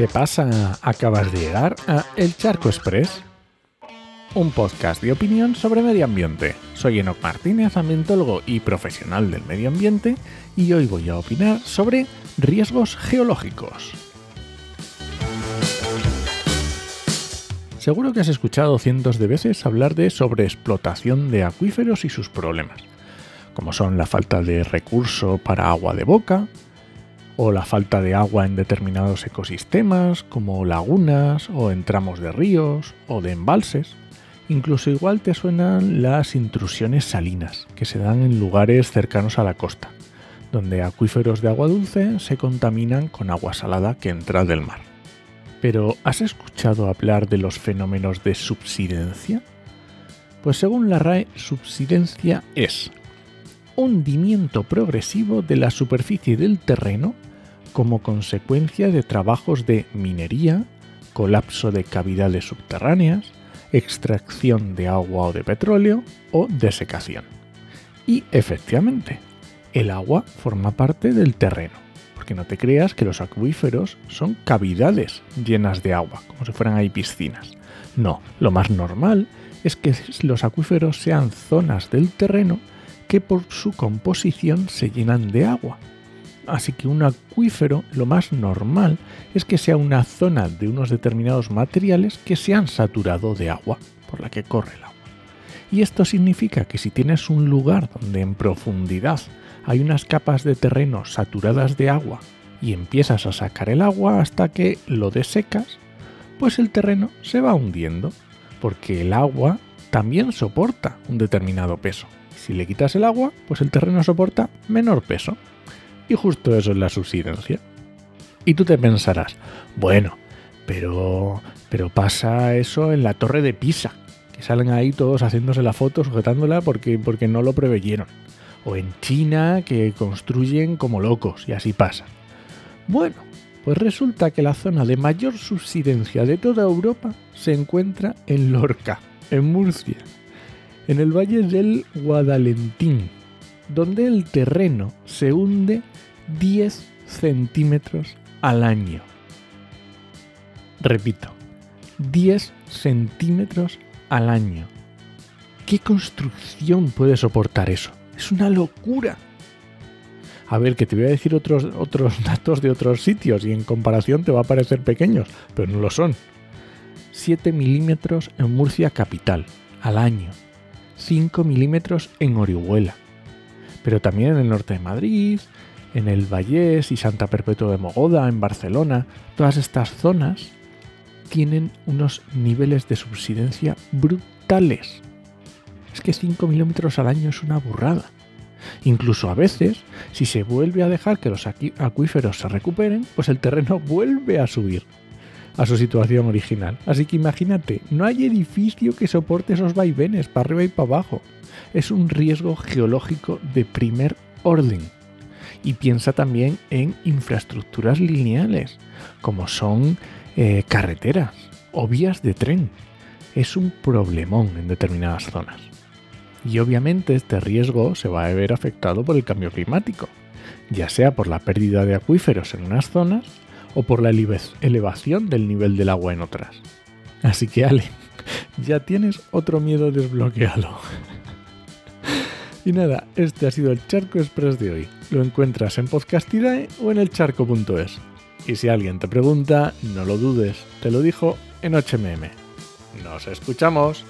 ¿Qué pasa? Acabas de llegar a El Charco Express, un podcast de opinión sobre medio ambiente. Soy Enoc Martínez, ambientólogo y profesional del medio ambiente, y hoy voy a opinar sobre riesgos geológicos. Seguro que has escuchado cientos de veces hablar de sobreexplotación de acuíferos y sus problemas, como son la falta de recurso para agua de boca, o la falta de agua en determinados ecosistemas, como lagunas o en tramos de ríos o de embalses. Incluso igual te suenan las intrusiones salinas, que se dan en lugares cercanos a la costa, donde acuíferos de agua dulce se contaminan con agua salada que entra del mar. Pero, ¿has escuchado hablar de los fenómenos de subsidencia? Pues según la RAE, subsidencia es hundimiento progresivo de la superficie del terreno como consecuencia de trabajos de minería, colapso de cavidades subterráneas, extracción de agua o de petróleo o desecación. Y efectivamente, el agua forma parte del terreno, porque no te creas que los acuíferos son cavidades llenas de agua, como si fueran ahí piscinas. No, lo más normal es que los acuíferos sean zonas del terreno que por su composición se llenan de agua Así que un acuífero lo más normal es que sea una zona de unos determinados materiales que se han saturado de agua por la que corre el agua. Y esto significa que si tienes un lugar donde en profundidad hay unas capas de terreno saturadas de agua y empiezas a sacar el agua hasta que lo desecas, pues el terreno se va hundiendo, porque el agua también soporta un determinado peso. Si le quitas el agua, pues el terreno soporta menor peso. Y justo eso es la subsidencia. Y tú te pensarás, bueno, pero, pero pasa eso en la torre de Pisa, que salen ahí todos haciéndose la foto, sujetándola porque, porque no lo preveyeron. O en China, que construyen como locos, y así pasa. Bueno, pues resulta que la zona de mayor subsidencia de toda Europa se encuentra en Lorca, en Murcia, en el valle del Guadalentín, donde el terreno se hunde 10 centímetros al año. Repito, 10 centímetros al año. ¿Qué construcción puede soportar eso? Es una locura. A ver, que te voy a decir otros, otros datos de otros sitios y en comparación te va a parecer pequeños, pero no lo son. 7 milímetros en Murcia capital al año. 5 milímetros en Orihuela. Pero también en el norte de Madrid, en el Vallés y Santa Perpetua de Mogoda, en Barcelona, todas estas zonas tienen unos niveles de subsidencia brutales. Es que 5 milímetros al año es una burrada. Incluso a veces, si se vuelve a dejar que los acuíferos se recuperen, pues el terreno vuelve a subir a su situación original. Así que imagínate, no hay edificio que soporte esos vaivenes para arriba y para abajo. Es un riesgo geológico de primer orden y piensa también en infraestructuras lineales, como son eh, carreteras o vías de tren. Es un problemón en determinadas zonas. Y obviamente este riesgo se va a ver afectado por el cambio climático, ya sea por la pérdida de acuíferos en unas zonas o por la elevación del nivel del agua en otras. Así que Ale, ya tienes otro miedo desbloqueado. Y nada, este ha sido el Charco Express de hoy. Lo encuentras en Podcastidae o en elcharco.es. Y si alguien te pregunta, no lo dudes, te lo dijo en HMM. ¡Nos escuchamos!